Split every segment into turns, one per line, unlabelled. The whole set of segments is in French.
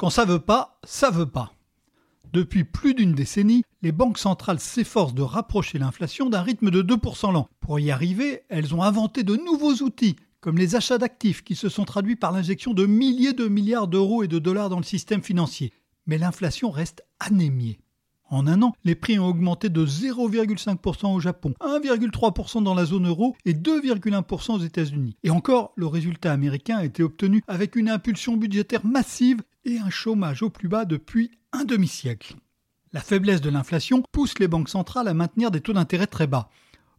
Quand ça veut pas, ça veut pas. Depuis plus d'une décennie, les banques centrales s'efforcent de rapprocher l'inflation d'un rythme de 2% l'an. Pour y arriver, elles ont inventé de nouveaux outils, comme les achats d'actifs qui se sont traduits par l'injection de milliers de milliards d'euros et de dollars dans le système financier. Mais l'inflation reste anémiée. En un an, les prix ont augmenté de 0,5% au Japon, 1,3% dans la zone euro et 2,1% aux États-Unis. Et encore, le résultat américain a été obtenu avec une impulsion budgétaire massive et un chômage au plus bas depuis un demi-siècle. La faiblesse de l'inflation pousse les banques centrales à maintenir des taux d'intérêt très bas.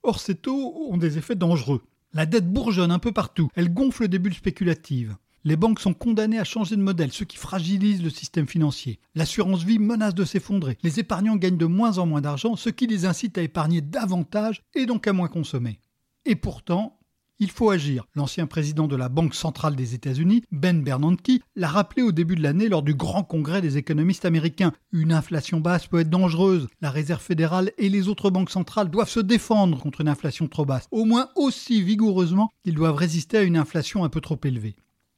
Or, ces taux ont des effets dangereux. La dette bourgeonne un peu partout, elle gonfle des bulles spéculatives. Les banques sont condamnées à changer de modèle, ce qui fragilise le système financier. L'assurance vie menace de s'effondrer. Les épargnants gagnent de moins en moins d'argent, ce qui les incite à épargner davantage et donc à moins consommer. Et pourtant, il faut agir. L'ancien président de la Banque centrale des États-Unis, Ben Bernanke, l'a rappelé au début de l'année lors du grand congrès des économistes américains. Une inflation basse peut être dangereuse. La Réserve fédérale et les autres banques centrales doivent se défendre contre une inflation trop basse, au moins aussi vigoureusement qu'ils doivent résister à une inflation un peu trop élevée.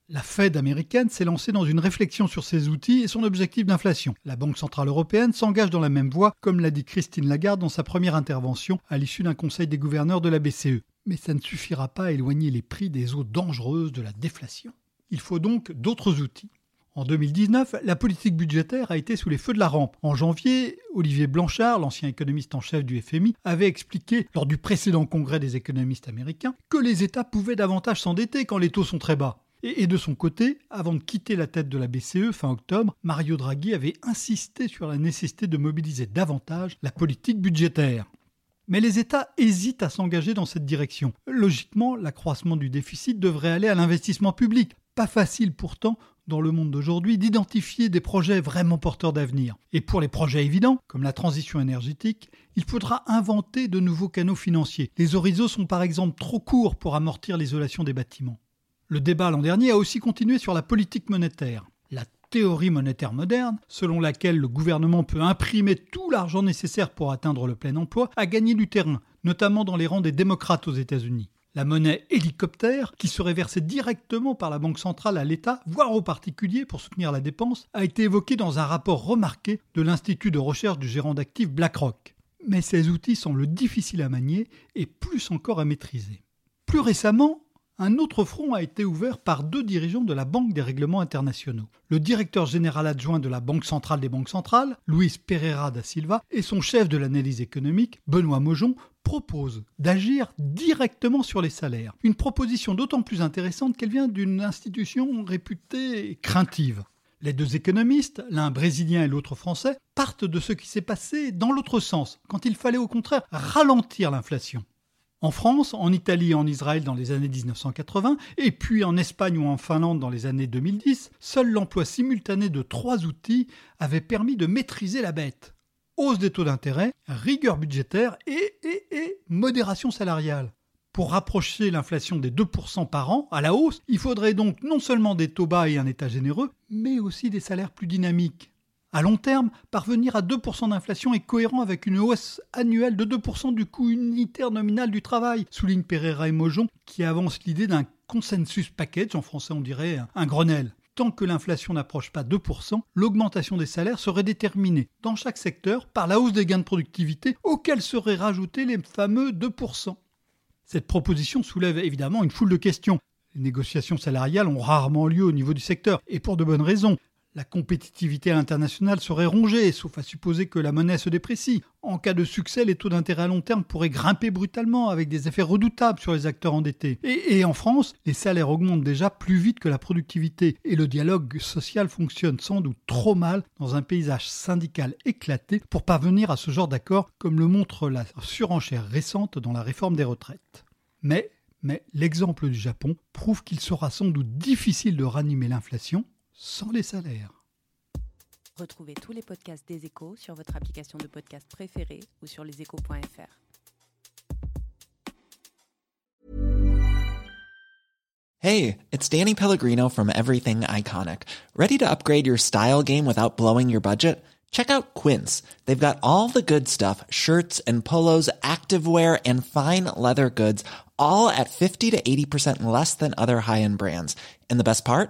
La Fed américaine s'est lancée dans une réflexion sur ses outils et son objectif d'inflation. La Banque centrale européenne s'engage dans la même voie, comme l'a dit Christine Lagarde dans sa première intervention à l'issue d'un conseil des gouverneurs de la BCE mais ça ne suffira pas à éloigner les prix des eaux dangereuses de la déflation. Il faut donc d'autres outils. En 2019, la politique budgétaire a été sous les feux de la rampe. En janvier, Olivier Blanchard, l'ancien économiste en chef du FMI, avait expliqué lors du précédent congrès des économistes américains que les États pouvaient davantage s'endetter quand les taux sont très bas. Et, de son côté, avant de quitter la tête de la BCE fin octobre, Mario Draghi avait insisté sur la nécessité de mobiliser davantage la politique budgétaire. Mais les États hésitent à s'engager dans cette direction. Logiquement, l'accroissement du déficit devrait aller à l'investissement public. Pas facile pourtant, dans le monde d'aujourd'hui, d'identifier des projets vraiment porteurs d'avenir. Et pour les projets évidents, comme la transition énergétique, il faudra inventer de nouveaux canaux financiers. Les horizons sont par exemple trop courts pour amortir l'isolation des bâtiments. Le débat l'an dernier a aussi continué sur la politique monétaire théorie monétaire moderne, selon laquelle le gouvernement peut imprimer tout l'argent nécessaire pour atteindre le plein emploi, a gagné du terrain, notamment dans les rangs des démocrates aux États-Unis. La monnaie hélicoptère, qui serait versée directement par la Banque centrale à l'État, voire aux particuliers pour soutenir la dépense, a été évoquée dans un rapport remarqué de l'Institut de recherche du gérant d'actifs BlackRock. Mais ces outils semblent difficiles à manier et plus encore à maîtriser. Plus récemment, un autre front a été ouvert par deux dirigeants de la Banque des règlements internationaux. Le directeur général adjoint de la Banque centrale des banques centrales, Luis Pereira da Silva, et son chef de l'analyse économique, Benoît Mojon, proposent d'agir directement sur les salaires. Une proposition d'autant plus intéressante qu'elle vient d'une institution réputée craintive. Les deux économistes, l'un brésilien et l'autre français, partent de ce qui s'est passé dans l'autre sens, quand il fallait au contraire ralentir l'inflation. En France, en Italie et en Israël dans les années 1980, et puis en Espagne ou en Finlande dans les années 2010, seul l'emploi simultané de trois outils avait permis de maîtriser la bête. Hausse des taux d'intérêt, rigueur budgétaire et, et modération salariale. Pour rapprocher l'inflation des 2% par an à la hausse, il faudrait donc non seulement des taux bas et un État généreux, mais aussi des salaires plus dynamiques. À long terme, parvenir à 2% d'inflation est cohérent avec une hausse annuelle de 2% du coût unitaire nominal du travail, souligne Pereira et Mojon, qui avance l'idée d'un consensus package, en français on dirait un Grenelle. Tant que l'inflation n'approche pas 2%, l'augmentation des salaires serait déterminée dans chaque secteur par la hausse des gains de productivité auxquels seraient rajoutés les fameux 2%. Cette proposition soulève évidemment une foule de questions. Les négociations salariales ont rarement lieu au niveau du secteur, et pour de bonnes raisons. La compétitivité internationale serait rongée, sauf à supposer que la monnaie se déprécie. En cas de succès, les taux d'intérêt à long terme pourraient grimper brutalement, avec des effets redoutables sur les acteurs endettés. Et, en France, les salaires augmentent déjà plus vite que la productivité, et le dialogue social fonctionne sans doute trop mal dans un paysage syndical éclaté pour parvenir à ce genre d'accord, comme le montre la surenchère récente dans la réforme des retraites. Mais l'exemple du Japon prouve qu'il sera sans doute difficile de ranimer l'inflation sans les salaires.
Retrouvez tous les podcasts des échos sur votre application de podcast préférée ou sur leséchos.fr.
Hey, it's Danny Pellegrino from Everything Iconic. Ready to upgrade your style game without blowing your budget? Check out Quince. They've got all the good stuff shirts and polos, activewear, and fine leather goods, all at 50 to 80% less than other high end brands. And the best part?